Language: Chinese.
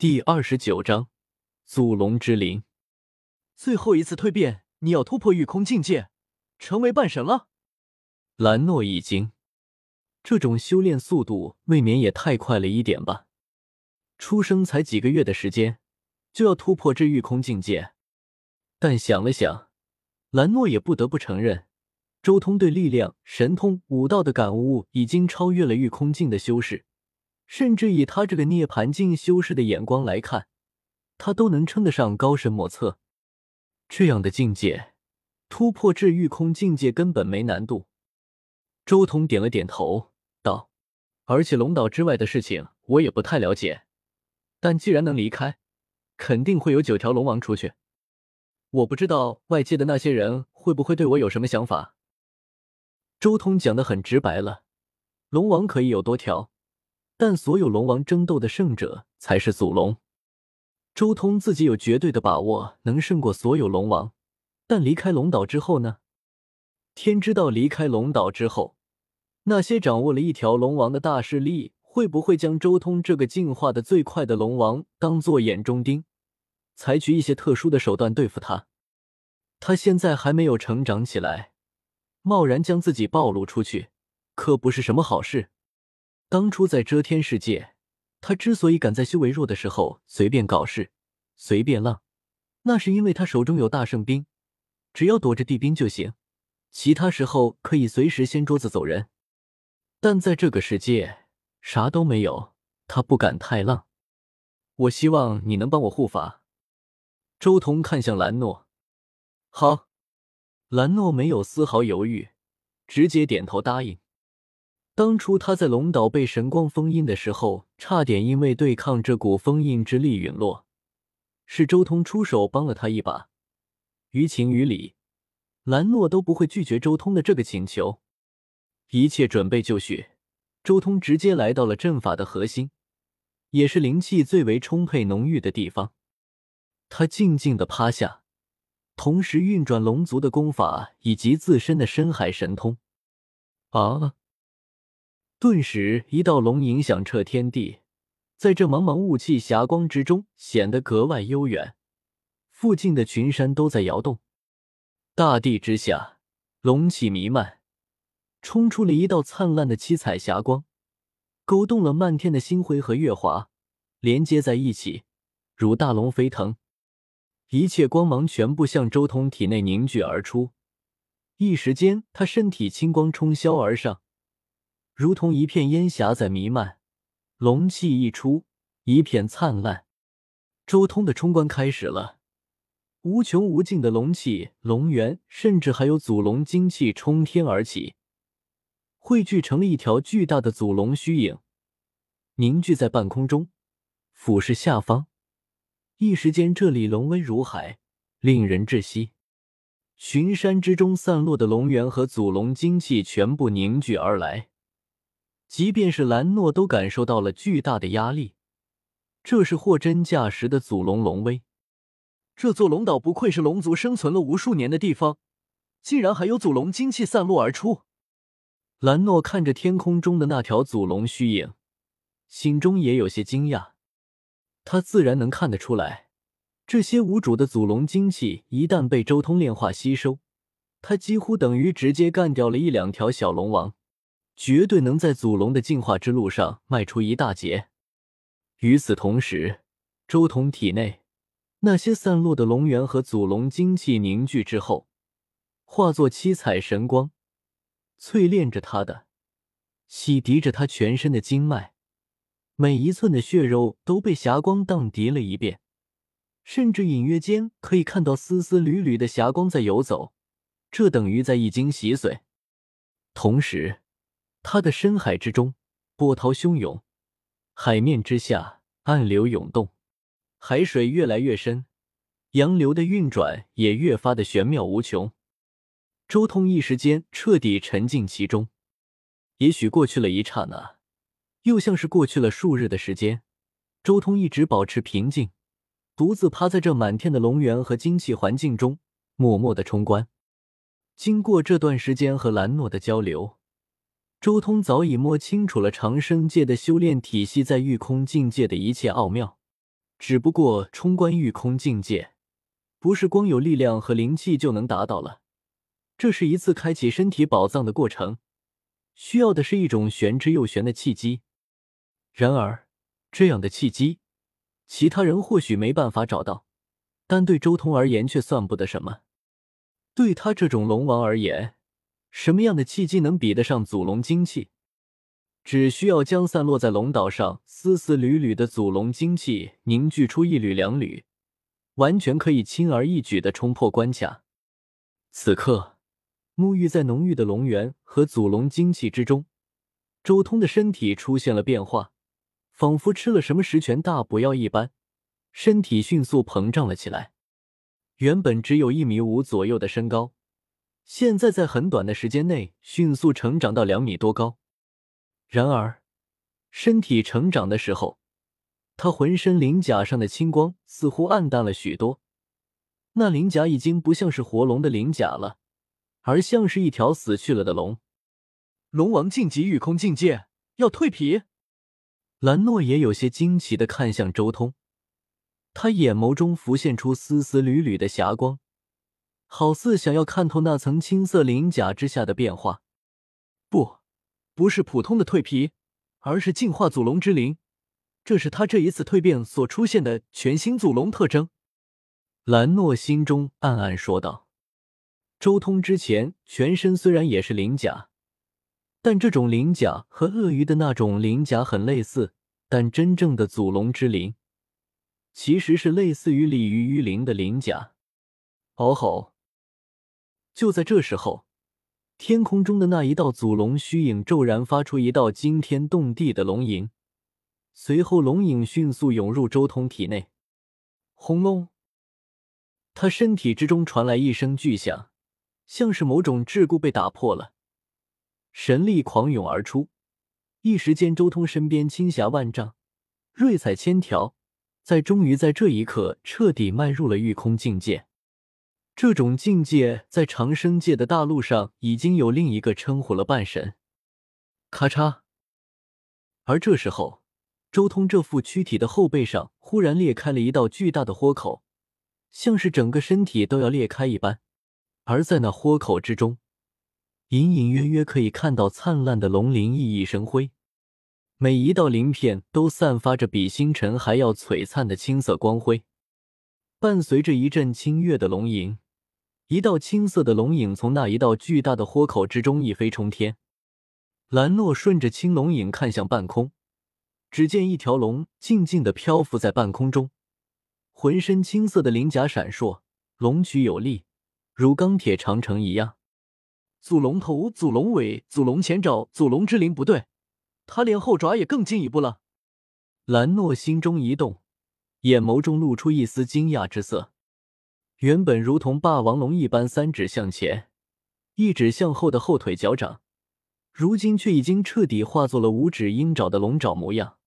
第二十九章祖龙之灵。最后一次蜕变，你要突破御空境界，成为半神了。兰诺一惊，这种修炼速度未免也太快了一点吧？出生才几个月的时间，就要突破至御空境界？但想了想，兰诺也不得不承认，周通对力量、神通、武道的感悟已经超越了御空境的修士。甚至以他这个涅槃境修士的眼光来看，他都能称得上高深莫测。这样的境界，突破至御空境界根本没难度。周通点了点头，道：“而且龙岛之外的事情我也不太了解，但既然能离开，肯定会有九条龙王出去。我不知道外界的那些人会不会对我有什么想法。”周通讲的很直白了，龙王可以有多条。但所有龙王争斗的胜者才是祖龙。周通自己有绝对的把握能胜过所有龙王，但离开龙岛之后呢？天知道离开龙岛之后，那些掌握了一条龙王的大势力会不会将周通这个进化的最快的龙王当做眼中钉，采取一些特殊的手段对付他？他现在还没有成长起来，贸然将自己暴露出去，可不是什么好事。当初在遮天世界，他之所以敢在修为弱的时候随便搞事、随便浪，那是因为他手中有大圣兵，只要躲着地兵就行，其他时候可以随时掀桌子走人。但在这个世界，啥都没有，他不敢太浪。我希望你能帮我护法。周彤看向兰诺，好。兰诺没有丝毫犹豫，直接点头答应。当初他在龙岛被神光封印的时候，差点因为对抗这股封印之力陨落，是周通出手帮了他一把。于情于理，兰诺都不会拒绝周通的这个请求。一切准备就绪，周通直接来到了阵法的核心，也是灵气最为充沛浓郁的地方。他静静的趴下，同时运转龙族的功法以及自身的深海神通。啊！顿时，一道龙吟响彻天地，在这茫茫雾气霞光之中，显得格外悠远。附近的群山都在摇动，大地之下，龙气弥漫，冲出了一道灿烂的七彩霞光，勾动了漫天的星辉和月华，连接在一起，如大龙飞腾。一切光芒全部向周通体内凝聚而出，一时间，他身体青光冲霄而上。如同一片烟霞在弥漫，龙气一出，一片灿烂。周通的冲关开始了，无穷无尽的龙气、龙源，甚至还有祖龙精气冲天而起，汇聚成了一条巨大的祖龙虚影，凝聚在半空中，俯视下方。一时间，这里龙威如海，令人窒息。群山之中散落的龙源和祖龙精气全部凝聚而来。即便是兰诺都感受到了巨大的压力，这是货真价实的祖龙龙威。这座龙岛不愧是龙族生存了无数年的地方，竟然还有祖龙精气散落而出。兰诺看着天空中的那条祖龙虚影，心中也有些惊讶。他自然能看得出来，这些无主的祖龙精气一旦被周通炼化吸收，他几乎等于直接干掉了一两条小龙王。绝对能在祖龙的进化之路上迈出一大截。与此同时，周彤体内那些散落的龙元和祖龙精气凝聚之后，化作七彩神光，淬炼着他的，洗涤着他全身的经脉，每一寸的血肉都被霞光荡涤了一遍，甚至隐约间可以看到丝丝缕缕的霞光在游走，这等于在一经洗髓，同时。他的深海之中，波涛汹涌；海面之下，暗流涌动。海水越来越深，洋流的运转也越发的玄妙无穷。周通一时间彻底沉浸其中。也许过去了一刹那，又像是过去了数日的时间。周通一直保持平静，独自趴在这满天的龙源和精气环境中，默默的冲关。经过这段时间和兰诺的交流。周通早已摸清楚了长生界的修炼体系在御空境界的一切奥妙，只不过冲关御空境界，不是光有力量和灵气就能达到了。这是一次开启身体宝藏的过程，需要的是一种玄之又玄的契机。然而，这样的契机，其他人或许没办法找到，但对周通而言却算不得什么。对他这种龙王而言，什么样的契机能比得上祖龙精气？只需要将散落在龙岛上丝丝缕缕的祖龙精气凝聚出一缕两缕，完全可以轻而易举的冲破关卡。此刻，沐浴在浓郁的龙源和祖龙精气之中，周通的身体出现了变化，仿佛吃了什么十全大补药一般，身体迅速膨胀了起来。原本只有一米五左右的身高，现在在很短的时间内迅速成长到两米多高。然而，身体成长的时候，他浑身鳞甲上的青光似乎暗淡了许多。那鳞甲已经不像是活龙的鳞甲了，而像是一条死去了的龙。龙王晋级御空境界，要蜕皮。兰诺也有些惊奇的看向周通，他眼眸中浮现出丝丝缕缕的霞光，好似想要看透那层青色鳞甲之下的变化。不。不是普通的蜕皮，而是进化祖龙之灵，这是他这一次蜕变所出现的全新祖龙特征。兰诺心中暗暗说道：“周通之前全身虽然也是鳞甲，但这种鳞甲和鳄鱼的那种鳞甲很类似，但真正的祖龙之鳞，其实是类似于鲤鱼鱼鳞的鳞甲。”哦吼！就在这时候。天空中的那一道祖龙虚影骤然发出一道惊天动地的龙吟，随后龙影迅速涌入周通体内。轰隆！他身体之中传来一声巨响，像是某种桎梏被打破了，神力狂涌而出。一时间，周通身边青霞万丈，瑞彩千条，在终于在这一刻彻底迈入了御空境界。这种境界在长生界的大陆上已经有另一个称呼了半神。咔嚓！而这时候，周通这副躯体的后背上忽然裂开了一道巨大的豁口，像是整个身体都要裂开一般。而在那豁口之中，隐隐约约可以看到灿烂的龙鳞熠熠生辉，每一道鳞片都散发着比星辰还要璀璨的青色光辉，伴随着一阵清越的龙吟。一道青色的龙影从那一道巨大的豁口之中一飞冲天，兰诺顺着青龙影看向半空，只见一条龙静静的漂浮在半空中，浑身青色的鳞甲闪烁，龙躯有力，如钢铁长城一样。祖龙头、祖龙尾、祖龙前爪、祖龙之灵，不对，他连后爪也更进一步了。兰诺心中一动，眼眸中露出一丝惊讶之色。原本如同霸王龙一般三指向前、一指向后的后腿脚掌，如今却已经彻底化作了五指鹰爪的龙爪模样。